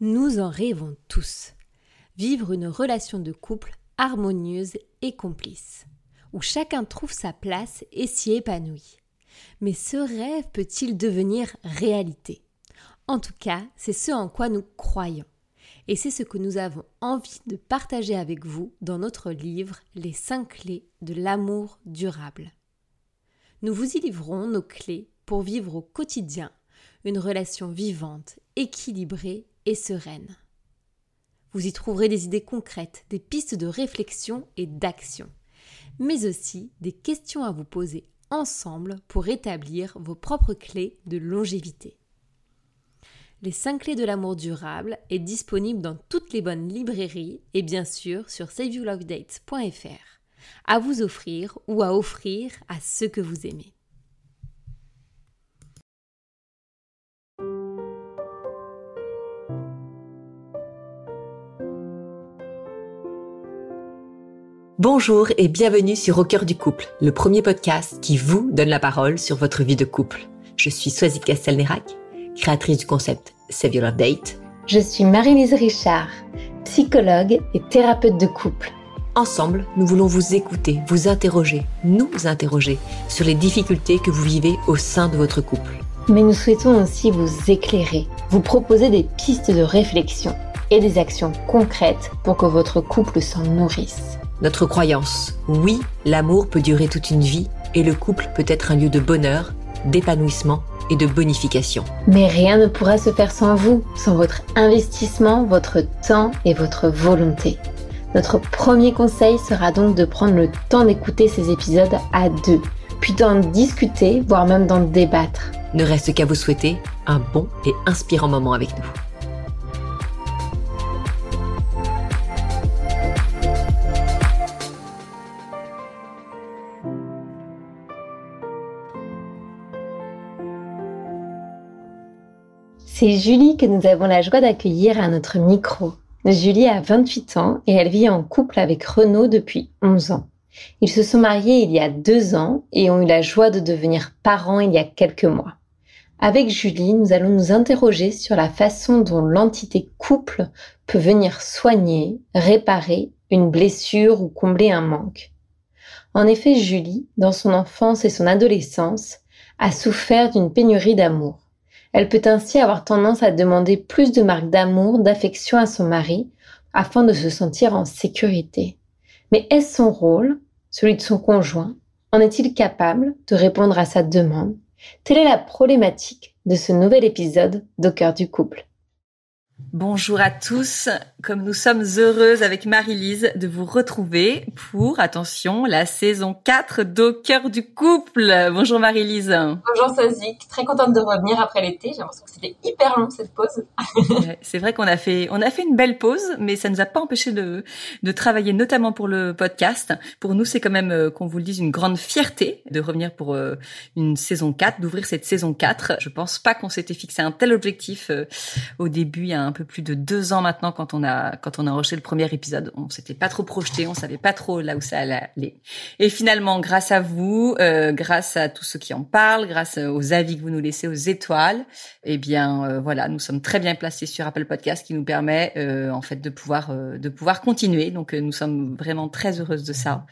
Nous en rêvons tous. Vivre une relation de couple harmonieuse et complice, où chacun trouve sa place et s'y épanouit. Mais ce rêve peut-il devenir réalité? En tout cas, c'est ce en quoi nous croyons. Et c'est ce que nous avons envie de partager avec vous dans notre livre Les 5 clés de l'amour durable. Nous vous y livrons nos clés pour vivre au quotidien une relation vivante, équilibrée et sereine. Vous y trouverez des idées concrètes, des pistes de réflexion et d'action, mais aussi des questions à vous poser ensemble pour établir vos propres clés de longévité. Les 5 clés de l'amour durable est disponible dans toutes les bonnes librairies et bien sûr sur saveyourlovedates.fr à vous offrir ou à offrir à ceux que vous aimez. Bonjour et bienvenue sur Au cœur du couple, le premier podcast qui vous donne la parole sur votre vie de couple. Je suis Soisy Castelnerac, créatrice du concept Save Your Date. Je suis Marie-Lise Richard, psychologue et thérapeute de couple. Ensemble, nous voulons vous écouter, vous interroger, nous interroger sur les difficultés que vous vivez au sein de votre couple. Mais nous souhaitons aussi vous éclairer, vous proposer des pistes de réflexion et des actions concrètes pour que votre couple s'en nourrisse. Notre croyance, oui, l'amour peut durer toute une vie et le couple peut être un lieu de bonheur, d'épanouissement et de bonification. Mais rien ne pourra se faire sans vous, sans votre investissement, votre temps et votre volonté. Notre premier conseil sera donc de prendre le temps d'écouter ces épisodes à deux, puis d'en discuter, voire même d'en débattre. Ne reste qu'à vous souhaiter un bon et inspirant moment avec nous. C'est Julie que nous avons la joie d'accueillir à notre micro. Julie a 28 ans et elle vit en couple avec Renaud depuis 11 ans. Ils se sont mariés il y a deux ans et ont eu la joie de devenir parents il y a quelques mois. Avec Julie, nous allons nous interroger sur la façon dont l'entité couple peut venir soigner, réparer une blessure ou combler un manque. En effet, Julie, dans son enfance et son adolescence, a souffert d'une pénurie d'amour. Elle peut ainsi avoir tendance à demander plus de marques d'amour, d'affection à son mari, afin de se sentir en sécurité. Mais est-ce son rôle, celui de son conjoint En est-il capable de répondre à sa demande? Telle est la problématique de ce nouvel épisode d'Au du couple. Bonjour à tous, comme nous sommes heureuses avec Marie-Lise de vous retrouver pour, attention, la saison 4 d'Au cœur du couple. Bonjour Marie-Lise. Bonjour Sozik, très contente de revenir après l'été. J'ai l'impression que c'était hyper long cette pause. c'est vrai qu'on a fait on a fait une belle pause, mais ça nous a pas empêché de de travailler notamment pour le podcast. Pour nous, c'est quand même euh, qu'on vous le dise une grande fierté de revenir pour euh, une saison 4, d'ouvrir cette saison 4. Je pense pas qu'on s'était fixé un tel objectif euh, au début il y a un peu plus de deux ans maintenant quand on a quand on a enregistré le premier épisode. On s'était pas trop projeté, on savait pas trop là où ça allait aller. Et finalement, grâce à vous, euh, grâce à tous ceux qui en parlent, grâce aux avis que vous nous laissez, aux étoiles, eh bien euh, voilà, nous sommes très bien placés sur Apple Podcast qui nous permet euh, en fait de pouvoir de pouvoir continuer. Donc nous sommes vraiment très heureuses de ça.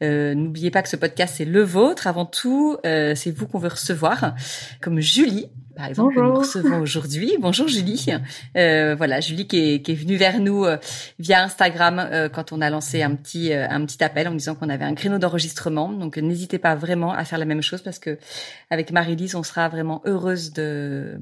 N'oubliez pas que ce podcast c'est le vôtre avant tout, c'est vous qu'on veut recevoir, comme Julie par exemple, que nous recevons aujourd'hui. Bonjour Julie. Euh, voilà, Julie qui est, qui est venue vers nous euh, via Instagram euh, quand on a lancé un petit euh, un petit appel en disant qu'on avait un créneau d'enregistrement. Donc n'hésitez pas vraiment à faire la même chose parce que avec Marie-Lise, on sera vraiment heureuse de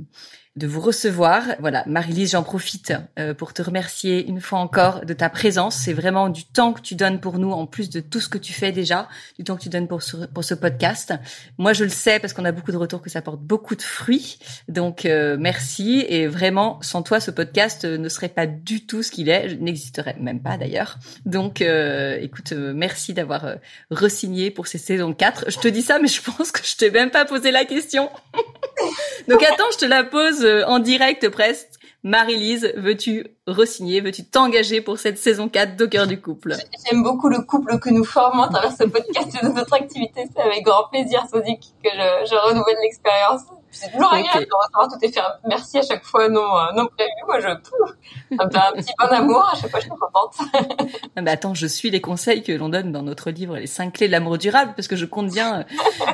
de vous recevoir. Voilà, Marie-Lise, j'en profite euh, pour te remercier une fois encore de ta présence. C'est vraiment du temps que tu donnes pour nous, en plus de tout ce que tu fais déjà, du temps que tu donnes pour ce, pour ce podcast. Moi, je le sais parce qu'on a beaucoup de retours que ça porte beaucoup de fruits. Donc, euh, merci. Et vraiment, sans toi, ce podcast euh, ne serait pas du tout ce qu'il est. N'existerait même pas d'ailleurs. Donc, écoute, merci d'avoir resigné pour ces saisons 4. Je te dis ça, mais je pense que je t'ai même pas posé la question. Donc attends, je te la pose euh, en direct presque. Marie-Lise, veux-tu resigner, veux-tu t'engager pour cette saison 4 de cœur du couple? J'aime beaucoup le couple que nous formons à travers ce podcast et de notre activité. C'est avec grand plaisir, Sozik, que je, je renouvelle l'expérience. C'est toujours agréable de recevoir tout effet. Merci à chaque fois non, euh, non prévu. Moi, je, un, petit bon amour. À chaque fois, je suis contente. Ah, mais attends, je suis les conseils que l'on donne dans notre livre, les cinq clés de l'amour durable, parce que je compte bien, euh,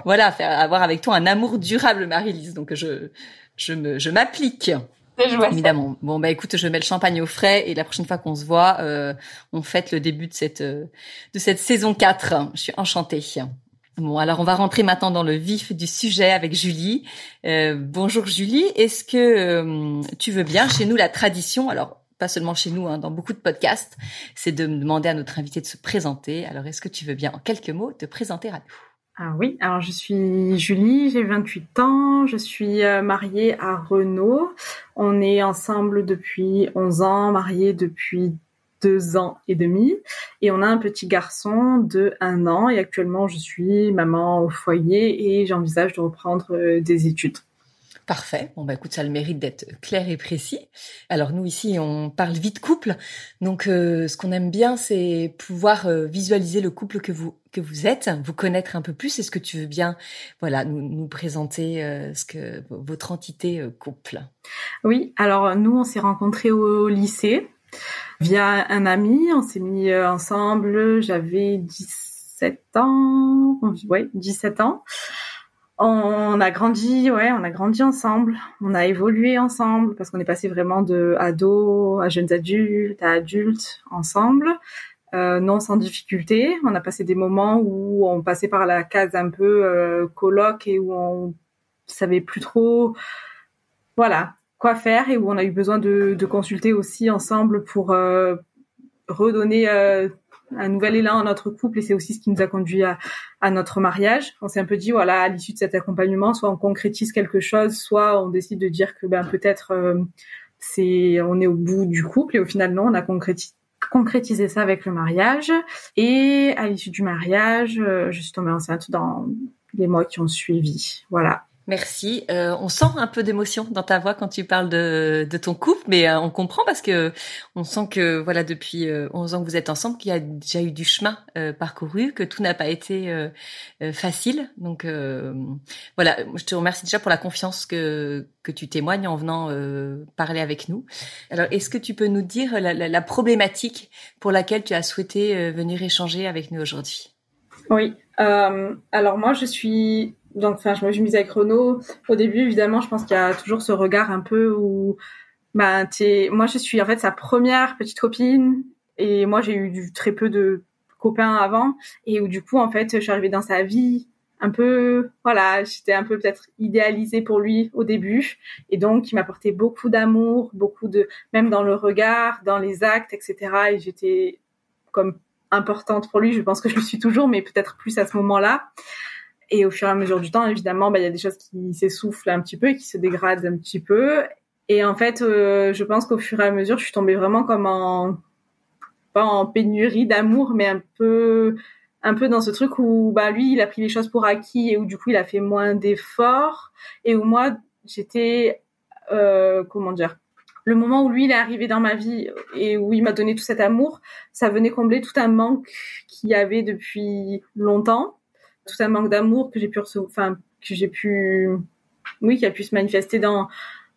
voilà, faire avoir avec toi un amour durable, Marie-Lise. Donc, je, je me, je m'applique. Évidemment. Bon bah écoute, je mets le champagne au frais et la prochaine fois qu'on se voit, euh, on fête le début de cette de cette saison 4. Je suis enchantée. Bon, alors on va rentrer maintenant dans le vif du sujet avec Julie. Euh, bonjour Julie, est-ce que euh, tu veux bien chez nous la tradition? Alors pas seulement chez nous, hein, dans beaucoup de podcasts, c'est de demander à notre invité de se présenter. Alors est-ce que tu veux bien en quelques mots te présenter à nous? Ah oui, alors je suis Julie, j'ai 28 ans, je suis euh, mariée à Renaud. On est ensemble depuis 11 ans, mariés depuis deux ans et demi. Et on a un petit garçon de un an. Et actuellement, je suis maman au foyer et j'envisage de reprendre euh, des études. Parfait. Bon bah écoute, ça a le mérite d'être clair et précis. Alors nous ici, on parle vite couple. Donc euh, ce qu'on aime bien, c'est pouvoir euh, visualiser le couple que vous que vous êtes, vous connaître un peu plus. Est-ce que tu veux bien, voilà, nous, nous présenter ce que votre entité couple? Oui. Alors nous, on s'est rencontrés au lycée via un ami. On s'est mis euh, ensemble. J'avais 17 ans. Ouais, 17 ans. On a grandi, ouais, on a grandi ensemble. On a évolué ensemble parce qu'on est passé vraiment de ado à jeunes adultes, à adultes ensemble. Euh, non sans difficulté. On a passé des moments où on passait par la case un peu euh, coloc et où on savait plus trop, voilà, quoi faire et où on a eu besoin de, de consulter aussi ensemble pour euh, redonner euh, un nouvel élan à notre couple et c'est aussi ce qui nous a conduit à, à notre mariage. On s'est un peu dit voilà à l'issue de cet accompagnement, soit on concrétise quelque chose, soit on décide de dire que ben peut-être euh, c'est on est au bout du couple et au final non, on a concrétisé concrétisé ça avec le mariage et à l'issue du mariage, je suis tombée enceinte dans les mois qui ont suivi. Voilà. Merci. Euh, on sent un peu d'émotion dans ta voix quand tu parles de, de ton couple, mais euh, on comprend parce que on sent que voilà depuis 11 euh, ans que vous êtes ensemble, qu'il y a déjà eu du chemin parcouru, que tout n'a pas été facile. Donc voilà, je te remercie déjà pour la confiance que que tu témoignes en venant parler avec nous. Alors, est-ce que tu peux nous dire la, la, la problématique pour laquelle tu as souhaité venir échanger avec nous aujourd'hui? Oui. alors moi, je suis donc enfin je me suis mise avec Renaud. Au début évidemment je pense qu'il y a toujours ce regard un peu où bah t'es moi je suis en fait sa première petite copine et moi j'ai eu du, très peu de copains avant et où du coup en fait je suis arrivée dans sa vie un peu voilà j'étais un peu peut-être idéalisée pour lui au début et donc il m'apportait beaucoup d'amour beaucoup de même dans le regard dans les actes etc et j'étais comme importante pour lui. Je pense que je le suis toujours mais peut-être plus à ce moment là et au fur et à mesure du temps, évidemment, bah, il y a des choses qui s'essoufflent un petit peu et qui se dégradent un petit peu. Et en fait, euh, je pense qu'au fur et à mesure, je suis tombée vraiment comme en pas en pénurie d'amour, mais un peu un peu dans ce truc où bah lui, il a pris les choses pour acquis et où du coup, il a fait moins d'efforts et où moi, j'étais euh, comment dire le moment où lui il est arrivé dans ma vie et où il m'a donné tout cet amour, ça venait combler tout un manque qu'il y avait depuis longtemps tout un manque d'amour que j'ai pu enfin que j'ai pu oui qui a pu se manifester dans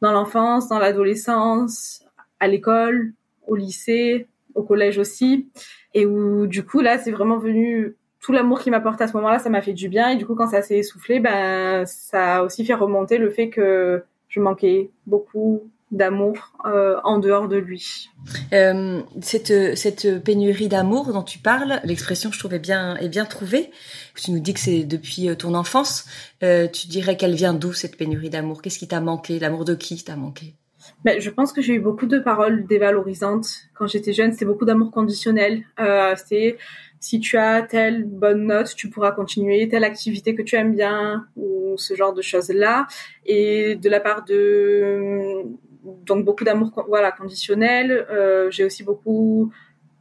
dans l'enfance dans l'adolescence à l'école au lycée au collège aussi. Et où du coup là c'est vraiment venu tout l'amour qu'il m'apporte à ce moment-là ça m'a fait du bien. Et du coup quand ça s'est essoufflé ben ça a aussi fait remonter le fait que je manquais beaucoup d'amour euh, en dehors de lui. Euh, cette, cette pénurie d'amour dont tu parles, l'expression je trouvais bien est bien trouvée. Tu nous dis que c'est depuis euh, ton enfance. Euh, tu dirais qu'elle vient d'où cette pénurie d'amour? Qu'est-ce qui t'a manqué? L'amour de qui t'a manqué? Ben, je pense que j'ai eu beaucoup de paroles dévalorisantes quand j'étais jeune. C'était beaucoup d'amour conditionnel. Euh, c'était si tu as telle bonne note, tu pourras continuer telle activité que tu aimes bien ou ce genre de choses là. Et de la part de donc beaucoup d'amour voilà conditionnel. Euh, j'ai aussi beaucoup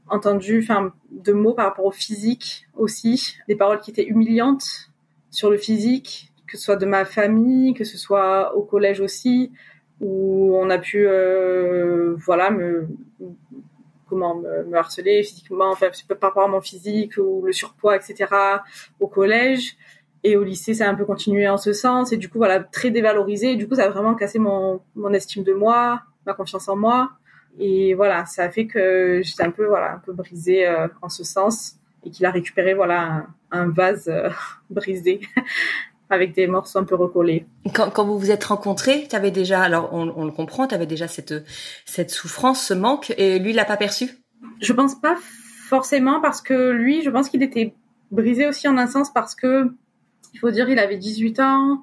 entendu enfin de mots par rapport au physique aussi, des paroles qui étaient humiliantes sur le physique, que ce soit de ma famille, que ce soit au collège aussi, où on a pu euh, voilà me comment me, harceler physiquement, enfin par rapport à mon physique ou le surpoids, etc. au collège. Et au lycée, ça a un peu continué en ce sens. Et du coup, voilà, très dévalorisé. Et du coup, ça a vraiment cassé mon, mon estime de moi, ma confiance en moi. Et voilà, ça a fait que j'étais un peu, voilà, un peu brisée euh, en ce sens. Et qu'il a récupéré, voilà, un, vase euh, brisé avec des morceaux un peu recollés. Quand, quand vous vous êtes rencontrés, tu avais déjà, alors on, on le comprend, tu avais déjà cette, cette souffrance, ce manque, et lui, il l'a pas perçu? Je pense pas forcément parce que lui, je pense qu'il était brisé aussi en un sens parce que il faut dire, il avait 18 ans,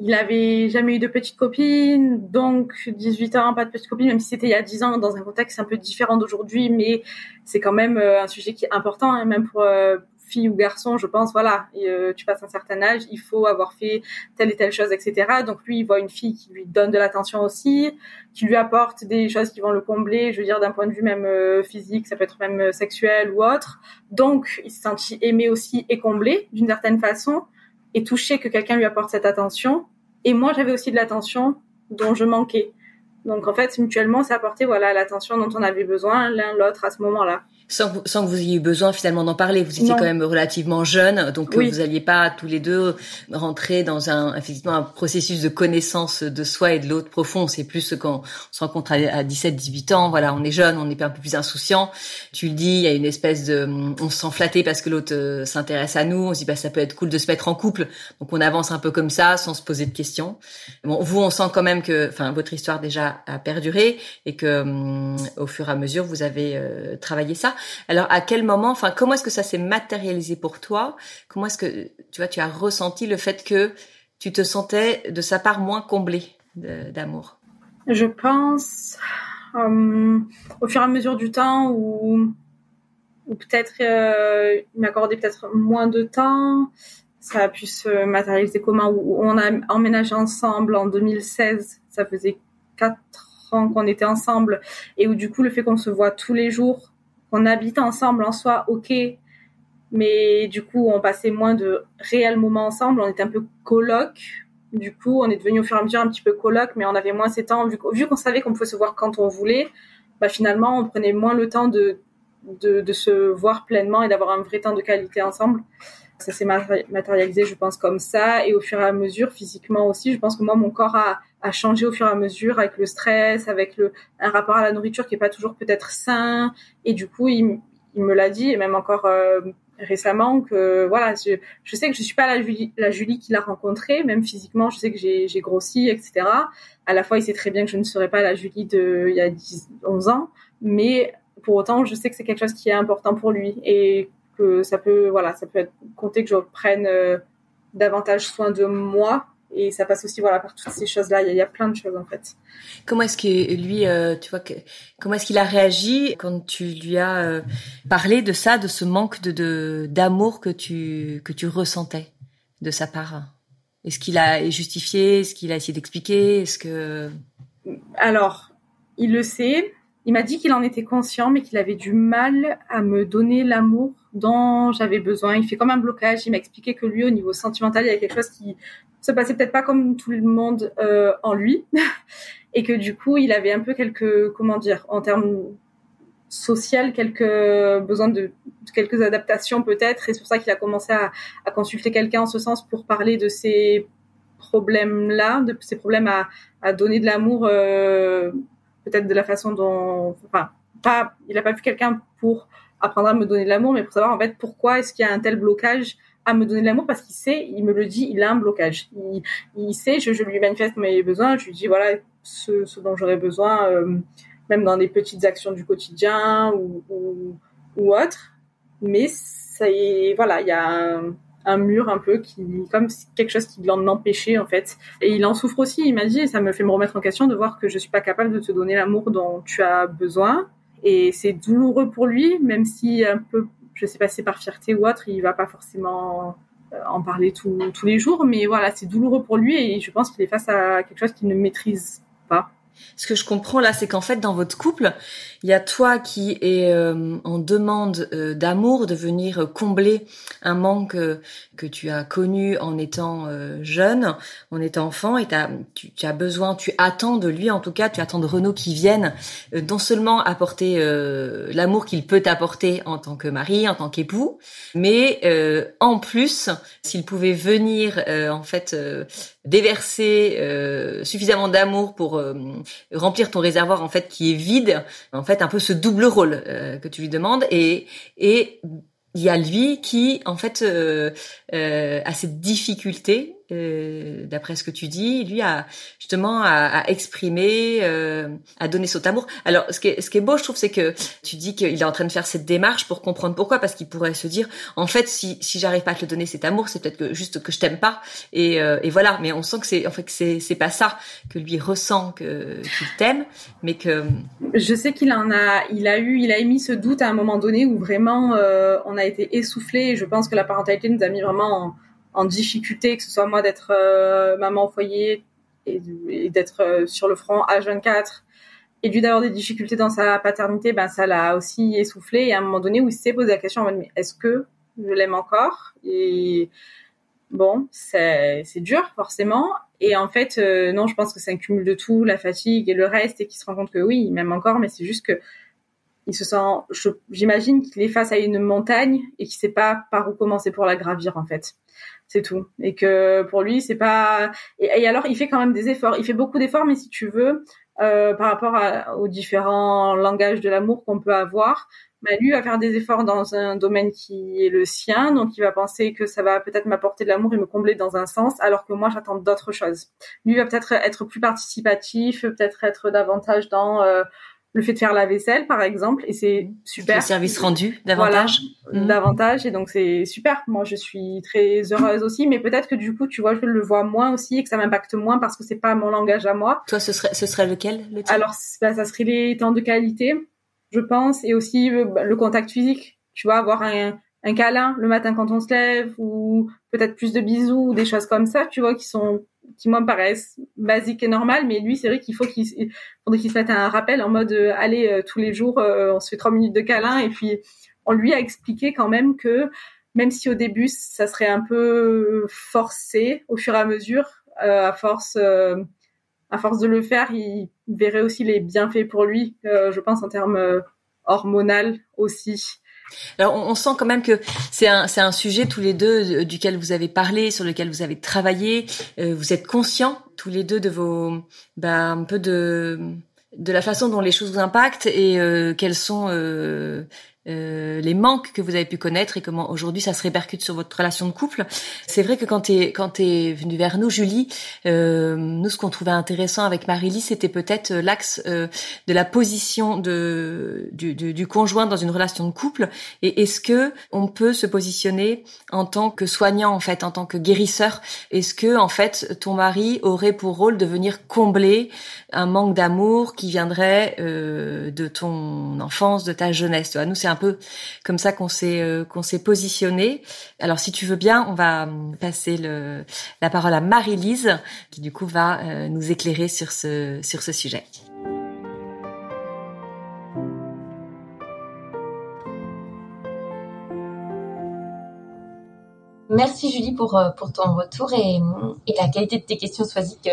il avait jamais eu de petite copine, donc 18 ans, pas de petite copine, même si c'était il y a 10 ans, dans un contexte un peu différent d'aujourd'hui, mais c'est quand même euh, un sujet qui est important, hein, même pour euh, fille ou garçon, je pense, voilà, euh, tu passes un certain âge, il faut avoir fait telle et telle chose, etc. Donc lui, il voit une fille qui lui donne de l'attention aussi, qui lui apporte des choses qui vont le combler, je veux dire d'un point de vue même physique, ça peut être même sexuel ou autre. Donc il s'est senti aimé aussi et comblé d'une certaine façon et touché que quelqu'un lui apporte cette attention. Et moi, j'avais aussi de l'attention dont je manquais. Donc en fait, mutuellement, ça apportait voilà l'attention dont on avait besoin l'un l'autre à ce moment-là sans, sans, que vous ayez eu besoin finalement d'en parler. Vous étiez quand même relativement jeune, donc euh, vous alliez pas tous les deux rentrer dans un effectivement un processus de connaissance de soi et de l'autre profond. C'est plus quand on se rencontre à 17, 18 ans. Voilà, on est jeune, on est un peu plus insouciant. Tu le dis, il y a une espèce de, on se sent flatté parce que l'autre euh, s'intéresse à nous. On se dit bah ça peut être cool de se mettre en couple. Donc on avance un peu comme ça, sans se poser de questions. Bon, vous, on sent quand même que, enfin, votre histoire déjà a perduré et que hum, au fur et à mesure vous avez euh, travaillé ça. Alors, à quel moment, enfin, comment est-ce que ça s'est matérialisé pour toi? Comment est-ce que, tu vois, tu as ressenti le fait que tu te sentais de sa part moins comblé d'amour? Je pense, euh, au fur et à mesure du temps, où, peut-être euh, il m'accordait peut-être moins de temps, ça a pu se matérialiser comment? On a emménagé ensemble en 2016, ça faisait quatre ans qu'on était ensemble et où du coup le fait qu'on se voit tous les jours qu'on habite ensemble en soi, ok, mais du coup, on passait moins de réels moments ensemble. On était un peu coloc. Du coup, on est devenu au fur et à mesure un petit peu coloc, mais on avait moins ces temps. Vu qu'on savait qu'on pouvait se voir quand on voulait, bah finalement, on prenait moins le temps de, de, de se voir pleinement et d'avoir un vrai temps de qualité ensemble. Ça s'est matérialisé, je pense, comme ça. Et au fur et à mesure, physiquement aussi, je pense que moi, mon corps a, a changé au fur et à mesure avec le stress, avec le, un rapport à la nourriture qui est pas toujours peut-être sain. Et du coup, il, il me l'a dit, et même encore euh, récemment, que voilà, je, je, sais que je suis pas la Julie, la Julie qu'il a rencontrée, même physiquement, je sais que j'ai grossi, etc. À la fois, il sait très bien que je ne serai pas la Julie de il y a 10, 11 ans, mais pour autant, je sais que c'est quelque chose qui est important pour lui et que ça peut, voilà, ça peut être compter que je prenne euh, davantage soin de moi et ça passe aussi voilà par toutes ces choses là il y, a, plein de choses en fait. Comment est-ce que lui euh, tu vois que, comment est-ce qu'il a réagi quand tu lui as euh, parlé de ça de ce manque de d'amour que tu que tu ressentais de sa part? Est-ce qu'il a justifié? Est-ce qu'il a essayé d'expliquer? Est-ce que alors il le sait il m'a dit qu'il en était conscient mais qu'il avait du mal à me donner l'amour dont j'avais besoin. Il fait comme un blocage. Il m'a expliqué que lui, au niveau sentimental, il y a quelque chose qui se passait peut-être pas comme tout le monde euh, en lui, et que du coup, il avait un peu quelques, comment dire, en termes social, quelques besoins de, quelques adaptations peut-être, et c'est pour ça qu'il a commencé à, consulter quelqu'un en ce sens pour parler de ces problèmes-là, de ces problèmes à, à donner de l'amour, euh, peut-être de la façon dont, enfin, pas, il n'a pas vu quelqu'un pour apprendre à me donner de l'amour, mais pour savoir en fait pourquoi est-ce qu'il y a un tel blocage à me donner de l'amour parce qu'il sait, il me le dit, il a un blocage. Il, il sait, je, je, lui manifeste mes besoins, je lui dis voilà ce, ce dont j'aurais besoin, euh, même dans des petites actions du quotidien ou, ou, ou autre. Mais ça y est, voilà, il y a un, un, mur un peu qui, comme quelque chose qui l'en empêchait en fait. Et il en souffre aussi. Il m'a dit, ça me fait me remettre en question de voir que je suis pas capable de te donner l'amour dont tu as besoin et c'est douloureux pour lui, même si un peu, je sais pas, c'est par fierté ou autre, il va pas forcément euh, en parler tous les jours, mais voilà, c'est douloureux pour lui et je pense qu'il est face à quelque chose qu'il ne maîtrise pas. Ce que je comprends là, c'est qu'en fait, dans votre couple, il y a toi qui est euh, en demande euh, d'amour, de venir combler un manque euh, que tu as connu en étant jeune, en étant enfant, et tu, tu, as besoin, tu attends de lui, en tout cas, tu attends de Renaud qui vienne non seulement apporter l'amour qu'il peut t'apporter en tant que mari, en tant qu'époux, mais en plus, s'il pouvait venir en fait déverser suffisamment d'amour pour remplir ton réservoir en fait qui est vide, en fait un peu ce double rôle euh, que tu lui demandes. Et et il y a lui qui en fait euh, euh, a cette difficulté euh, d'après ce que tu dis, lui a justement à, exprimer, euh, à donner son amour. Alors, ce qui est, ce qui est beau, je trouve, c'est que tu dis qu'il est en train de faire cette démarche pour comprendre pourquoi, parce qu'il pourrait se dire, en fait, si, si j'arrive pas à te donner cet amour, c'est peut-être que juste que je t'aime pas, et, euh, et voilà. Mais on sent que c'est, en fait, que c'est, pas ça que lui ressent que qu'il t'aime, mais que. Je sais qu'il en a, il a eu, il a émis ce doute à un moment donné où vraiment on a été essoufflé. Je pense que la parentalité nous a mis vraiment en en difficulté, que ce soit moi d'être euh, maman au foyer et, d'être euh, sur le front H24 et lui d'avoir des difficultés dans sa paternité, ben ça l'a aussi essoufflé. Et à un moment donné où il s'est posé la question, est-ce que je l'aime encore? Et bon, c'est dur forcément. Et en fait, euh, non, je pense que c'est un cumul de tout, la fatigue et le reste, et qu'il se rend compte que oui, il m'aime encore, mais c'est juste que il se sent, j'imagine qu'il est face à une montagne et qu'il sait pas par où commencer pour la gravir en fait c'est tout. Et que pour lui, c'est pas. Et, alors, il fait quand même des efforts. Il fait beaucoup d'efforts, mais si tu veux, euh, par rapport aux différents langages de l'amour qu'on peut avoir, bah, lui va faire des efforts dans un domaine qui est le sien, donc il va penser que ça va peut-être m'apporter de l'amour et me combler dans un sens, alors que moi j'attends d'autres choses. Lui va peut-être être plus participatif, peut-être être davantage dans euh, le fait de faire la vaisselle par exemple et c'est super. Le service rendu davantage. Voilà, mmh. davantage et donc c'est super. Moi je suis très heureuse aussi mais peut-être que du coup tu vois je le vois moins aussi et que ça m'impacte moins parce que c'est pas mon langage à moi. Toi ce serait ce serait lequel le alors bah, ça serait les temps de qualité je pense et aussi le, bah, le contact physique. Tu vois avoir un un câlin le matin quand on se lève ou peut-être plus de bisous ou des choses comme ça tu vois qui sont qui moi me paraissent basiques et normales, mais lui c'est vrai qu'il faut qu'il faudrait qu'il se mette un rappel en mode euh, allez euh, tous les jours euh, on se fait trois minutes de câlin et puis on lui a expliqué quand même que même si au début ça serait un peu forcé au fur et à mesure à force à force de le faire il verrait aussi les bienfaits pour lui je pense en termes hormonal aussi alors on, sent quand même que c'est un sujet tous les deux euh, duquel vous avez parlé, sur lequel vous avez travaillé. Euh, vous êtes conscients tous les deux de vos bah, un peu de de la façon dont les choses vous impactent et euh, quels sont euh, les manques que vous avez pu connaître et comment aujourd'hui ça se répercute sur votre relation de couple. C'est vrai que quand t'es quand t'es venu vers nous, Julie, euh, nous ce qu'on trouvait intéressant avec Marie-Lise, c'était peut-être euh, l'axe euh, de la position de du, du, du, conjoint dans une relation de couple. Et est-ce que on peut se positionner en tant que soignant en fait, en tant que guérisseur? Est-ce que en fait ton mari aurait pour rôle de venir combler un manque d'amour qui viendrait euh, de ton enfance, de ta jeunesse? Tu Nous c'est un peu comme ça qu'on s'est euh, qu'on s'est positionné. Alors si tu veux bien, on va euh, passer la parole à Marie-Lise qui du coup va euh, nous éclairer sur ce sur ce sujet. Merci Julie pour, pour ton retour et, et la qualité de tes questions, que,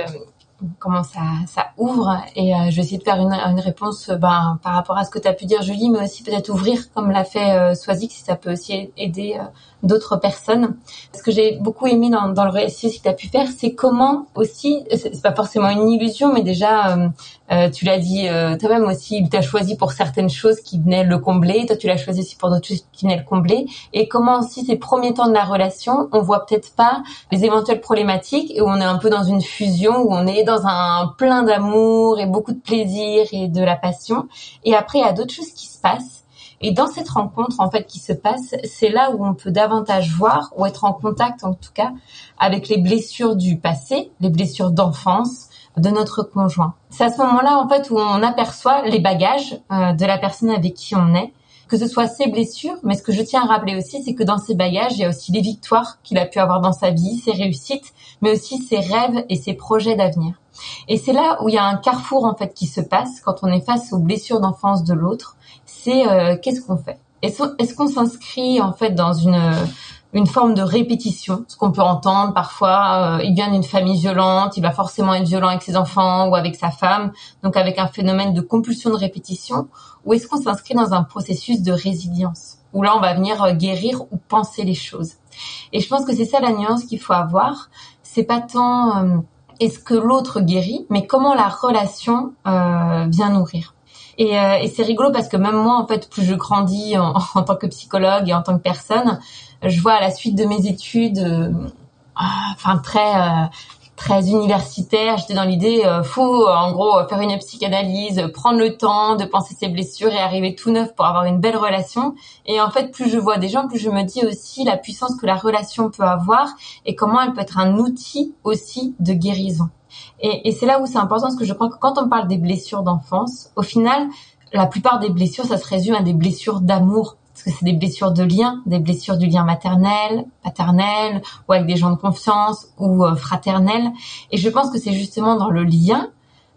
comment ça, ça ouvre et euh, je vais essayer de faire une, une réponse ben, par rapport à ce que tu as pu dire Julie mais aussi peut-être ouvrir comme l'a fait euh, si ça peut aussi aider euh, d'autres personnes. Ce que j'ai beaucoup aimé dans, dans le récit que tu as pu faire c'est comment aussi c'est pas forcément une illusion mais déjà euh, euh, tu l'as dit toi-même aussi tu as choisi pour certaines choses qui venaient le combler toi tu l'as choisi aussi pour d'autres choses qui venaient le combler et comment aussi ces premiers temps de la relation on voit peut-être pas les éventuelles problématiques et on est un peu dans une fusion où on est dans un plein d'amour et beaucoup de plaisir et de la passion. Et après, il y a d'autres choses qui se passent. Et dans cette rencontre, en fait, qui se passe, c'est là où on peut davantage voir ou être en contact, en tout cas, avec les blessures du passé, les blessures d'enfance de notre conjoint. C'est à ce moment-là, en fait, où on aperçoit les bagages euh, de la personne avec qui on est que ce soit ses blessures, mais ce que je tiens à rappeler aussi, c'est que dans ses bagages, il y a aussi les victoires qu'il a pu avoir dans sa vie, ses réussites, mais aussi ses rêves et ses projets d'avenir. Et c'est là où il y a un carrefour en fait qui se passe quand on est face aux blessures d'enfance de l'autre. C'est euh, qu'est-ce qu'on fait? Est-ce qu'on s'inscrit en fait dans une une forme de répétition, ce qu'on peut entendre parfois. Euh, il vient d'une famille violente, il va forcément être violent avec ses enfants ou avec sa femme, donc avec un phénomène de compulsion de répétition. Ou est-ce qu'on s'inscrit dans un processus de résilience, où là on va venir euh, guérir ou penser les choses. Et je pense que c'est ça la nuance qu'il faut avoir. C'est pas tant euh, est-ce que l'autre guérit, mais comment la relation vient nourrir. Et, et c'est rigolo parce que même moi, en fait, plus je grandis en, en, tant que psychologue et en tant que personne, je vois à la suite de mes études, euh, ah, enfin très euh, très universitaire, j'étais dans l'idée euh, faut en gros faire une psychanalyse, prendre le temps de penser ses blessures et arriver tout neuf pour avoir une belle relation. Et en fait, plus je vois des gens, plus je me dis aussi la puissance que la relation peut avoir et comment elle peut être un outil aussi de guérison. Et, et c'est là où c'est important parce que je crois que quand on parle des blessures d'enfance, au final, la plupart des blessures, ça se résume à des blessures d'amour parce que c'est des blessures de lien, des blessures du lien maternel, paternel, ou avec des gens de confiance ou euh, fraternel. Et je pense que c'est justement dans le lien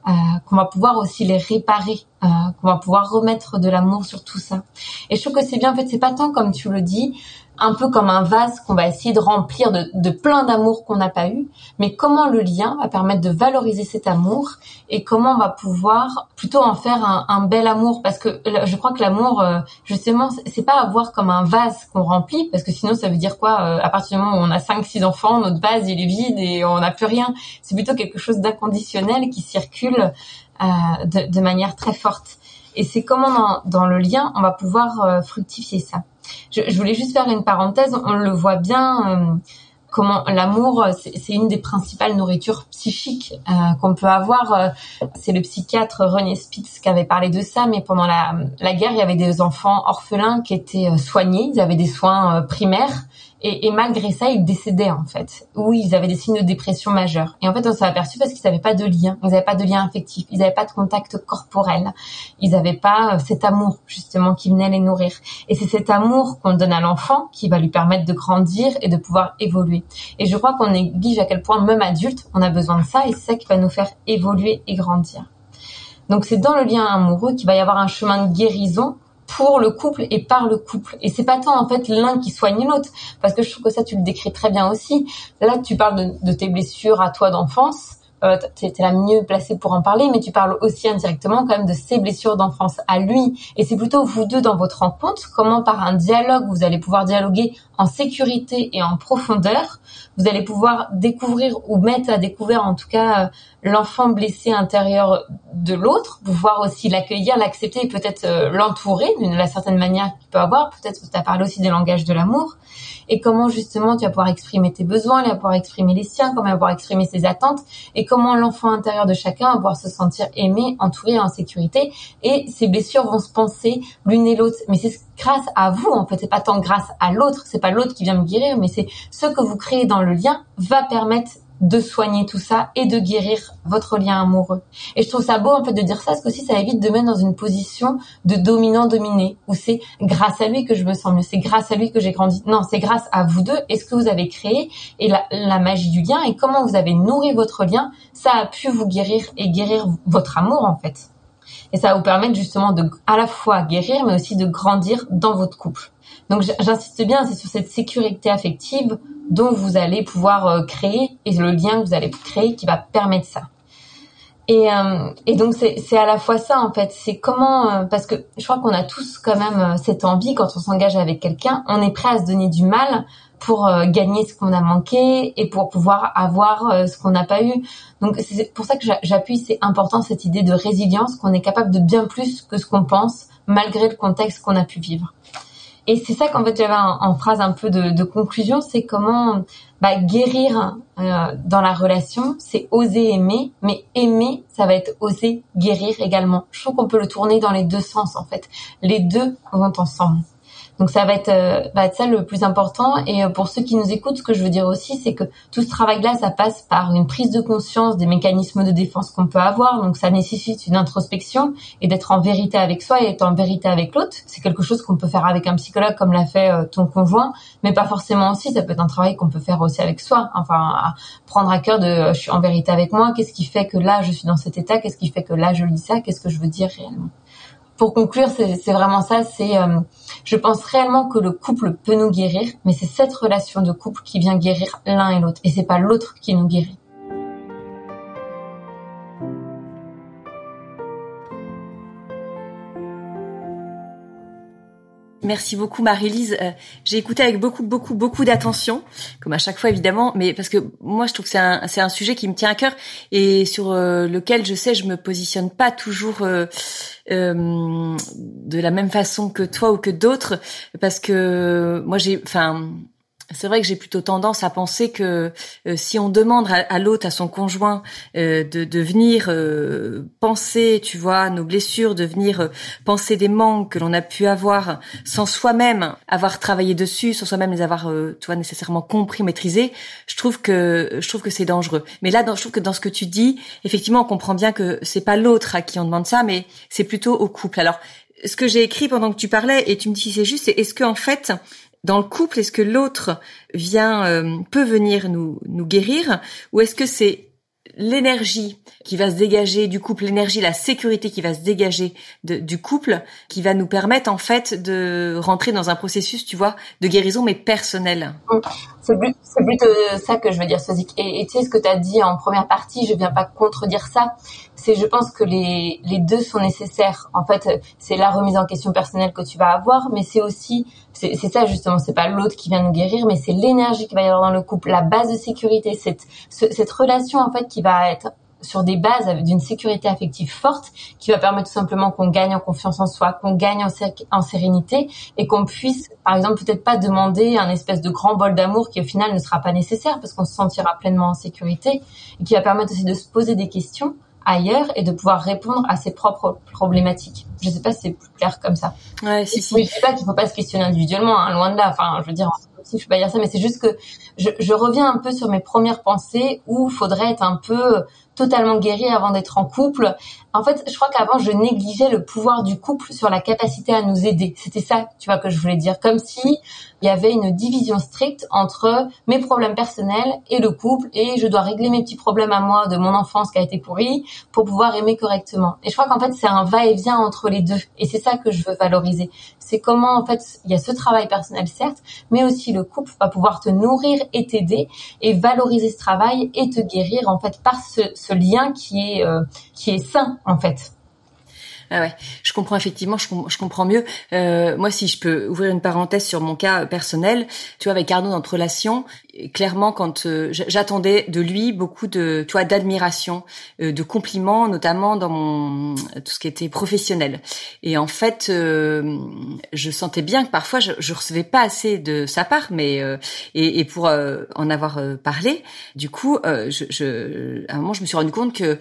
euh, qu'on va pouvoir aussi les réparer, euh, qu'on va pouvoir remettre de l'amour sur tout ça. Et je trouve que c'est bien, en fait, c'est pas tant comme tu le dis, un peu comme un vase qu'on va essayer de remplir de, plein d'amour qu'on n'a pas eu, mais comment le lien va permettre de valoriser cet amour et comment on va pouvoir plutôt en faire un, bel amour? Parce que je crois que l'amour euh, justement c'est pas avoir comme un vase qu'on remplit parce que sinon ça veut dire quoi euh, à partir du moment où on a cinq six enfants notre vase il est vide et on n'a plus rien. C'est plutôt quelque chose d'inconditionnel qui circule euh, de, de, manière très forte et c'est comment dans, le lien on va pouvoir fructifier ça je, voulais juste faire une parenthèse. On le voit bien. Euh, comment l'amour, c'est une des principales nourritures psychiques euh, qu'on peut avoir. Euh, c'est le psychiatre René Spitz qui avait parlé de ça, mais pendant la guerre, il y avait des enfants orphelins qui étaient soignés, ils avaient des soins primaires, et, et, malgré ça, ils décédaient en fait, ou ils avaient des signes de dépression majeure. Et en fait, on s'est aperçu parce qu'ils n'avaient pas de lien, ils n'avaient pas de lien affectif, ils n'avaient pas de contact corporel, ils n'avaient pas euh, cet amour justement qui venait les nourrir. Et c'est cet amour qu'on donne à l'enfant qui va lui permettre de grandir et de pouvoir évoluer. Et je crois qu'on néglige à quel point même adulte, on a besoin de ça, et c'est ça qui va nous faire évoluer et grandir. Donc c'est dans le lien amoureux qu'il va y avoir un chemin de guérison pour le couple et par le couple. Et c'est pas tant en fait l'un qui soigne l'autre, parce que je trouve que ça tu le décris très bien aussi. Là tu parles de, tes blessures à toi d'enfance, euh, t'es la mieux placée pour en parler, mais tu parles aussi indirectement quand même de ses blessures d'enfance à lui. Et c'est plutôt vous deux dans votre rencontre, comment par un dialogue vous allez pouvoir dialoguer en sécurité et en profondeur, vous allez pouvoir découvrir ou mettre à découvert en tout cas euh, l'enfant blessé intérieur de l'autre, pouvoir aussi l'accueillir, l'accepter et peut-être euh, l'entourer d'une certaine manière qu'il peut avoir. Peut-être que tu as parlé aussi des langages de l'amour et comment justement tu vas pouvoir exprimer tes besoins, tu pouvoir exprimer les siens, comment tu pouvoir exprimer ses attentes et comment l'enfant intérieur de chacun va pouvoir se sentir aimé, entouré, en sécurité et ces blessures vont se penser l'une et l'autre. Mais c'est grâce à vous en fait, c'est pas tant grâce à l'autre, c'est pas l'autre qui vient me guérir, mais c'est ce que vous créez dans le lien va permettre de soigner tout ça et de guérir votre lien amoureux. Et je trouve ça beau en fait de dire ça parce que aussi ça évite de mettre dans une position de dominant-dominé où c'est grâce à lui que je me sens mieux, c'est grâce à lui que j'ai grandi. Non, c'est grâce à vous deux et ce que vous avez créé et la, la, magie du lien et comment vous avez nourri votre lien, ça a pu vous guérir et guérir votre amour en fait. Et ça va vous permettre justement de à la fois guérir mais aussi de grandir dans votre couple. Donc j'insiste bien, c'est sur cette sécurité affective dont vous allez pouvoir euh, créer et le lien que vous allez créer qui va permettre ça. Et, euh, et donc c'est à la fois ça en fait, c'est comment euh, parce que je crois qu'on a tous quand même cette envie quand on s'engage avec quelqu'un, on est prêt à se donner du mal pour gagner ce qu'on a manqué et pour pouvoir avoir ce qu'on n'a pas eu. Donc c'est pour ça que j'appuie, c'est important cette idée de résilience, qu'on est capable de bien plus que ce qu'on pense malgré le contexte qu'on a pu vivre. Et c'est ça qu'en fait j'avais en, phrase un peu de, de conclusion, c'est comment bah, guérir euh, dans la relation, c'est oser aimer, mais aimer, ça va être oser guérir également. Je trouve qu'on peut le tourner dans les deux sens en fait. Les deux vont ensemble. Donc ça va être euh, va être ça le plus important. Et euh, pour ceux qui nous écoutent, ce que je veux dire aussi, c'est que tout ce travail-là, ça passe par une prise de conscience des mécanismes de défense qu'on peut avoir. Donc ça nécessite une introspection et d'être en vérité avec soi et être en vérité avec l'autre. C'est quelque chose qu'on peut faire avec un psychologue comme l'a fait euh, ton conjoint, mais pas forcément aussi. Ça peut être un travail qu'on peut faire aussi avec soi. Enfin, prendre à cœur de je suis en vérité avec moi. Qu'est-ce qui fait que là je suis dans cet état? Qu'est-ce qui fait que là je lis ça? Qu'est-ce que je veux dire réellement? Pour conclure, c'est vraiment ça. C'est, euh, je pense réellement que le couple peut nous guérir, mais c'est cette relation de couple qui vient guérir l'un et l'autre, et c'est pas l'autre qui nous guérit. Merci beaucoup Marie-Lise. Euh, j'ai écouté avec beaucoup beaucoup beaucoup d'attention, comme à chaque fois évidemment, mais parce que moi je trouve que c'est un c'est un sujet qui me tient à cœur et sur euh, lequel je sais je me positionne pas toujours euh, de la même façon que toi ou que d'autres parce que moi j'ai enfin c'est vrai que j'ai plutôt tendance à penser que euh, si on demande à, l'autre, à son conjoint, euh, de, de, venir euh, penser, tu vois, nos blessures, de venir penser des manques que l'on a pu avoir sans soi-même avoir travaillé dessus, sans soi-même les avoir, tu vois, nécessairement compris, maîtrisés, je trouve que je trouve que c'est dangereux. Mais là, dans, je trouve que dans ce que tu dis, effectivement, on comprend bien que c'est pas l'autre à qui on demande ça, mais c'est plutôt au couple. Alors, ce que j'ai écrit pendant que tu parlais, et tu me dis si c'est juste, c'est est-ce que en fait dans le couple, est-ce que l'autre vient euh, peut venir nous nous guérir ou est-ce que c'est l'énergie qui va se dégager du couple, l'énergie, la sécurité qui va se dégager du couple, qui va nous permettre en fait de rentrer dans un processus, tu vois, de guérison mais personnel? C'est plutôt ça que je veux dire, Sozik. Et, tu sais ce que tu as dit en première partie, je viens pas contredire ça. C'est, je pense que les, les deux sont nécessaires. En fait, c'est la remise en question personnelle que tu vas avoir, mais c'est aussi, c'est ça justement, c'est pas l'autre qui vient nous guérir, mais c'est l'énergie qui va y avoir dans le couple, la base de sécurité, cette, cette relation en fait qui va être sur des bases d'une sécurité affective forte qui va permettre tout simplement qu'on gagne en confiance en soi, qu'on gagne en, sérénité et qu'on puisse, par exemple, peut-être pas demander un espèce de grand bol d'amour qui au final ne sera pas nécessaire parce qu'on se sentira pleinement en sécurité et qui va permettre aussi de se poser des questions ailleurs et de pouvoir répondre à ses propres problématiques. Je sais pas si c'est plus clair comme ça. Ouais, si, si. je sais pas qu'il faut pas se questionner individuellement, hein, loin de là. Enfin, je veux dire, si je peux pas dire ça, mais c'est juste que je, je, reviens un peu sur mes premières pensées où faudrait être un peu totalement guéri avant d'être en couple. En fait, je crois qu'avant, je négligeais le pouvoir du couple sur la capacité à nous aider. C'était ça, tu vois, que je voulais dire. Comme si il y avait une division stricte entre mes problèmes personnels et le couple et je dois régler mes petits problèmes à moi de mon enfance qui a été pourrie pour pouvoir aimer correctement. Et je crois qu'en fait, c'est un va-et-vient entre les deux. Et c'est ça que je veux valoriser. C'est comment, en fait, il y a ce travail personnel, certes, mais aussi le couple va pouvoir te nourrir et t'aider et valoriser ce travail et te guérir, en fait, par ce, ce lien qui est, euh, qui est sain, en fait. Ah ouais, je comprends effectivement, je, je comprends mieux. Euh, moi, si je peux ouvrir une parenthèse sur mon cas personnel, tu vois, avec Arnaud, notre relation, clairement, quand euh, j'attendais de lui beaucoup de, tu d'admiration, euh, de compliments, notamment dans mon tout ce qui était professionnel. Et en fait, je sentais bien que parfois je, je recevais pas assez de sa part, mais et, et, pour en avoir parlé, du coup, je, je, à un moment, je me suis rendu compte que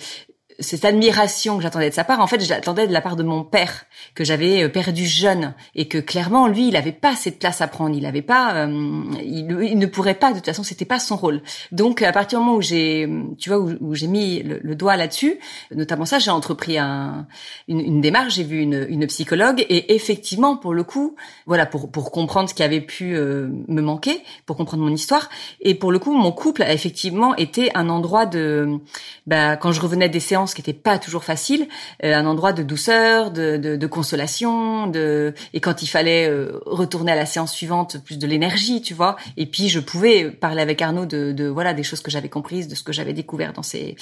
cette admiration que j'attendais de sa part, en fait, je l'attendais de la part de mon père que j'avais euh, perdu jeune et que clairement lui, il avait pas cette place à prendre, il avait pas, euh, il, ne pourrait pas, de toute façon, c'était pas son rôle. Donc à partir du moment où j'ai, tu vois, où, j'ai mis le, doigt là-dessus, notamment ça, j'ai entrepris un, une, démarche, j'ai vu une, une, psychologue et effectivement, pour le coup, voilà, pour pour comprendre ce qui avait pu euh, me manquer, pour comprendre mon histoire et pour le coup, mon couple a effectivement été un endroit de, bah, quand je revenais des séances ce qui n'était pas toujours facile, euh, un endroit de douceur, de, de, de, consolation, de et quand il fallait euh, retourner à la séance suivante, plus de l'énergie, tu vois. Et puis je pouvais parler avec Arnaud de, de voilà des choses que j'avais comprises, de ce que j'avais découvert dans ces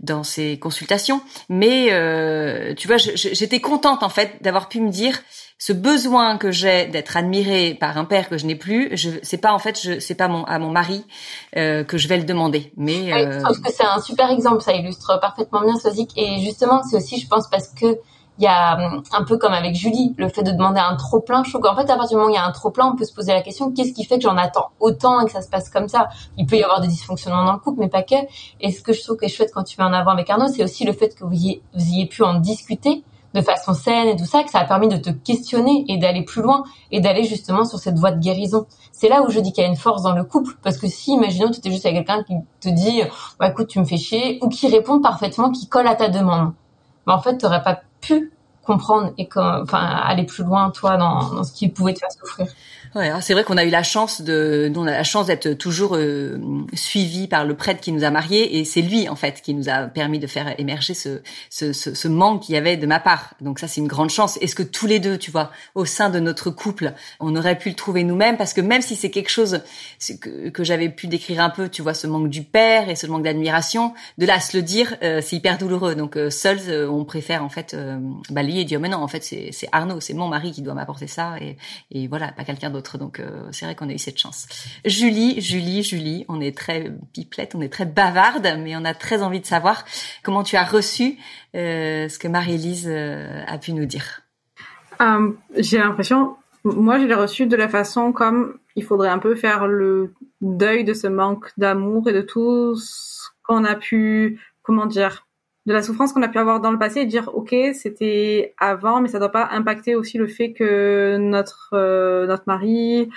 dans ces consultations. Mais euh, tu vois, j'étais contente en fait d'avoir pu me dire ce besoin que j'ai d'être admirée par un père que je n'ai plus, je c'est pas en fait je c'est pas mon à mon mari euh, que je vais le demander. Mais euh... je trouve que c'est un super exemple, ça illustre parfaitement bien Sozik et justement c'est aussi je pense parce que il y a hum, un peu comme avec Julie, le fait de demander un trop plein. Je trouve qu'en fait, à partir du moment où il y a un trop plein, on peut se poser la question qu'est-ce qui fait que j'en attends autant et que ça se passe comme ça? Il peut y avoir des dysfonctionnements dans le couple, mais pas que. Et ce que je trouve que est chouette quand tu mets en avant avec Arnaud, c'est aussi le fait que vous vous ayez pu en discuter de façon saine et tout ça, que ça a permis de te questionner et d'aller plus loin et d'aller justement sur cette voie de guérison. C'est là où je dis qu'il y a une force dans le couple, parce que si, imaginons, tu étais juste avec quelqu'un qui te dit, bah, écoute, tu me fais chier, ou qui répond parfaitement, qui colle à ta demande, bah, en fait, tu n'aurais pas pu comprendre et enfin aller plus loin toi dans, dans ce qui pouvait te faire souffrir. Ouais, hein, c'est vrai qu'on a eu la chance de, on a la chance d'être toujours euh, suivi par le prêtre qui nous a mariés et c'est lui en fait qui nous a permis de faire émerger ce, ce, ce, ce manque qu'il y avait de ma part. Donc ça c'est une grande chance. Est-ce que tous les deux, tu vois, au sein de notre couple, on aurait pu le trouver nous-mêmes? Parce que même si c'est quelque chose que, que j'avais pu décrire un peu, tu vois, ce manque du père et ce manque d'admiration, de là à se le dire, euh, c'est hyper douloureux. Donc euh, seuls, on préfère en fait et dire mais non, en fait c'est Arnaud, c'est mon mari qui doit m'apporter ça et, et voilà, pas quelqu'un d'autre. Donc euh, c'est vrai qu'on a eu cette chance. Julie, Julie, Julie, on est très pipelette, on est très bavarde, mais on a très envie de savoir comment tu as reçu euh, ce que Marie-Élise euh, a pu nous dire. J'ai l'impression, moi je l'ai reçu de la façon comme il faudrait un peu faire le deuil de ce manque d'amour et de tout ce qu'on a pu, comment dire, de la souffrance qu'on a pu avoir dans le passé et dire ok c'était avant mais ça doit pas impacter aussi le fait que notre euh, notre mari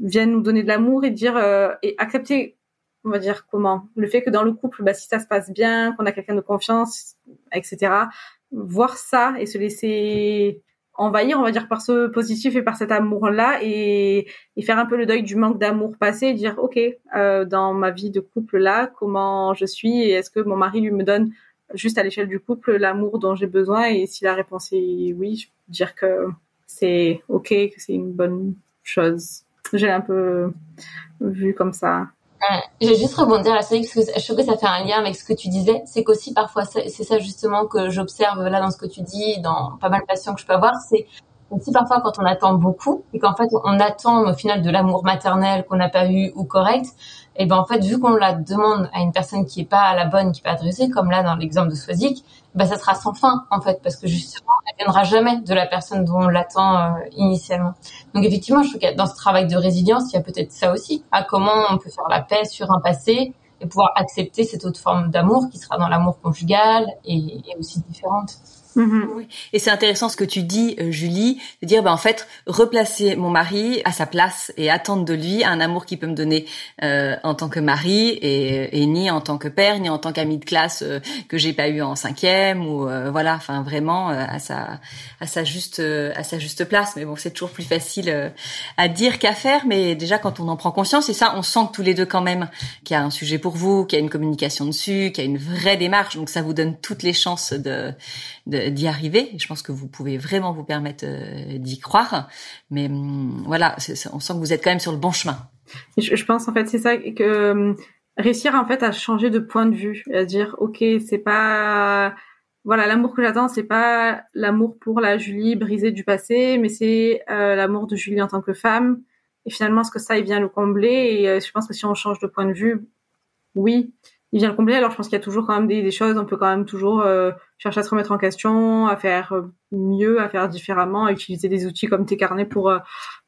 vienne nous donner de l'amour et dire euh, et accepter on va dire comment? Le fait que dans le couple bah si ça se passe bien qu'on a quelqu'un de confiance etc voir ça et se laisser envahir on va dire par ce positif et par cet amour là et, et faire un peu le deuil du manque d'amour passé et dire ok euh, dans ma vie de couple là comment je suis et est-ce que mon mari lui me donne juste à l'échelle du couple l'amour dont j'ai besoin et si la réponse est oui, je peux dire que c'est ok, que c'est une bonne chose. J'ai un peu vu comme ça. je vais juste rebondir là-dessus parce que je trouve que ça fait un lien avec ce que tu disais. C'est qu'aussi parfois, c'est ça justement que j'observe là dans ce que tu dis, dans pas mal de patients que je peux avoir, c'est aussi parfois quand on attend beaucoup et qu'en fait on attend au final de l'amour maternel qu'on n'a pas eu ou correct, et ben en fait vu qu'on la demande à une personne qui est pas à la bonne, qui est pas adressée, comme là dans l'exemple de Swazik, ben ça sera sans fin en fait parce que justement elle viendra jamais de la personne dont on l'attend euh, initialement. Donc effectivement je trouve que dans ce travail de résilience il y a peut-être ça aussi, à comment on peut faire la paix sur un passé et pouvoir accepter cette autre forme d'amour qui sera dans l'amour conjugal et, et aussi différente. Mhm. Oui. Et c'est intéressant ce que tu dis, euh, Julie, de dire, ben, en fait, replacer mon mari à sa place et attendre de lui un amour qui peut me donner euh, en tant que mari et, et, ni en tant que père, ni en tant qu'ami de classe euh, que j'ai pas eu en cinquième ou euh, voilà, enfin vraiment à sa à sa juste à sa juste place. Mais bon, c'est toujours plus facile à dire qu'à faire. Mais déjà quand on en prend conscience, et ça, on sent que tous les deux quand même qu'il y a un sujet pour vous, qu'il y a une communication dessus, qu'il y a une vraie démarche. Donc ça vous donne toutes les chances de, de d'y arriver. Je pense que vous pouvez vraiment vous permettre euh, d'y croire. Mais hum, voilà, on sent que vous êtes quand même sur le bon chemin. Je, pense en fait c'est ça que hum, réussir en fait à changer de point de vue, à dire ok c'est pas voilà l'amour que j'attends c'est pas l'amour pour la Julie brisée du passé, mais c'est euh, l'amour de Julie en tant que femme. Et finalement, ce que ça, il vient le combler. Et euh, je pense que si on change de point de vue, oui, il vient le combler. Alors je pense qu'il y a toujours quand même des, choses, on peut quand même toujours chercher à se remettre en question, à faire euh, mieux, à faire différemment, à utiliser des outils comme tes carnets pour euh,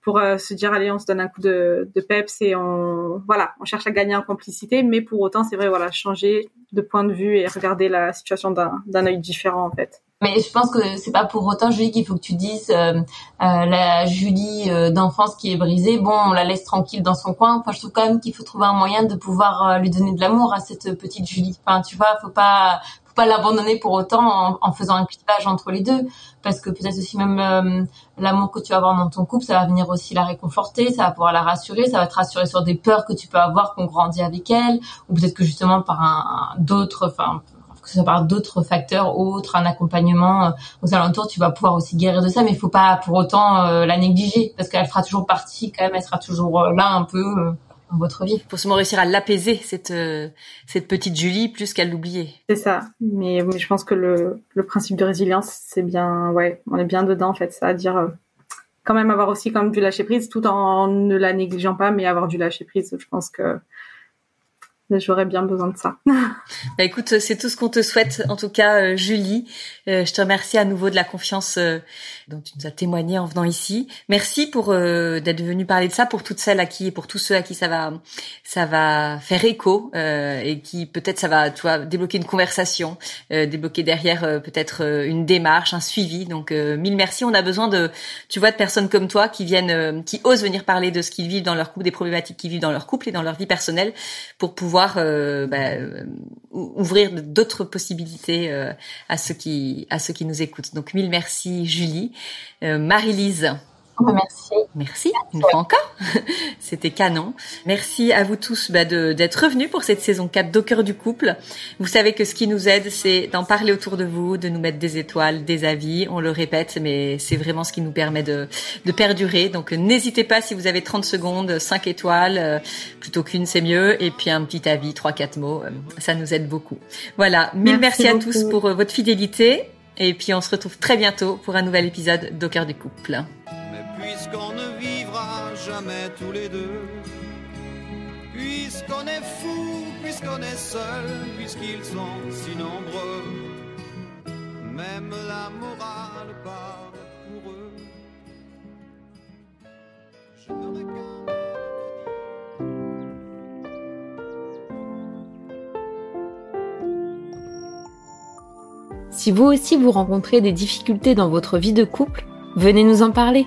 pour se dire allez on se donne un coup de, peps et on voilà on cherche à gagner en complicité, mais pour autant c'est vrai voilà changer de point de vue et regarder la situation d'un d'un œil différent en fait. Mais je pense que c'est pas pour autant, Julie, qu'il faut que tu dises euh, euh, la Julie euh, d'enfance qui est brisée. Bon, on la laisse tranquille dans son coin. Enfin, je trouve quand même qu'il faut trouver un moyen de pouvoir euh, lui donner de l'amour à cette petite Julie. Enfin, tu vois, faut pas pas l'abandonner pour autant en, en, faisant un clivage entre les deux, parce que peut-être aussi même euh, l'amour que tu vas avoir dans ton couple, ça va venir aussi la réconforter, ça va pouvoir la rassurer, ça va te rassurer sur des peurs que tu peux avoir qu'on grandit avec elle, ou peut-être que justement par un, d'autres, enfin que ce par d'autres facteurs autres, un accompagnement euh, aux alentours, tu vas pouvoir aussi guérir de ça, mais il faut pas pour autant euh, la négliger. Parce qu'elle fera toujours partie quand même, elle sera toujours euh, là un peu dans votre vie. Faut seulement réussir à l'apaiser cette cette petite Julie plus qu'à l'oublier. C'est ça. Mais, mais, je pense que le, le principe de résilience, c'est bien, ouais, on est bien dedans en fait, ça à dire quand même avoir aussi comme du lâcher prise tout en ne la négligeant pas, mais avoir du lâcher prise. Je pense que j'aurais bien besoin de ça. bah écoute, c'est tout ce qu'on te souhaite. En tout cas, euh, Julie, euh, je te remercie à nouveau de la confiance euh, dont tu nous as témoigné en venant ici. Merci pour d'être venue parler de ça pour toutes celles à qui et pour tous ceux à qui ça va ça va faire écho et qui peut-être ça va tu vois débloquer une conversation, débloquer derrière peut-être une démarche, un suivi. Donc mille merci. On a besoin de tu vois de personnes comme toi qui viennent qui osent venir parler de ce qu'ils vivent dans leur couple, des problématiques qu'ils vivent dans leur couple et dans leur vie personnelle pour pouvoir euh, bah, euh, ouvrir d'autres possibilités euh, à ceux qui à ceux qui nous écoutent. Donc mille merci Julie, Marie-Lise. Merci. Merci, une fois encore. C'était canon. Merci à vous tous bah, d'être revenus pour cette saison 4 d'Au cœur du couple. Vous savez que ce qui nous aide, c'est d'en parler autour de vous, de nous mettre des étoiles, des avis. On le répète, mais c'est vraiment ce qui nous permet de, de perdurer. Donc n'hésitez pas si vous avez 30 secondes, 5 étoiles, euh, plutôt qu'une c'est mieux. Et puis un petit avis, 3-4 mots, euh, ça nous aide beaucoup. Voilà, mille merci, à tous pour euh, votre fidélité. Et puis on se retrouve très bientôt pour un nouvel épisode d'Au cœur du couple puisqu'on ne vivra jamais tous les deux. Puisqu'on est fou, puisqu'on est seul, puisqu'ils sont si nombreux. Même la morale parle pour eux. Si vous aussi vous rencontrez des difficultés dans votre vie de couple, venez nous en parler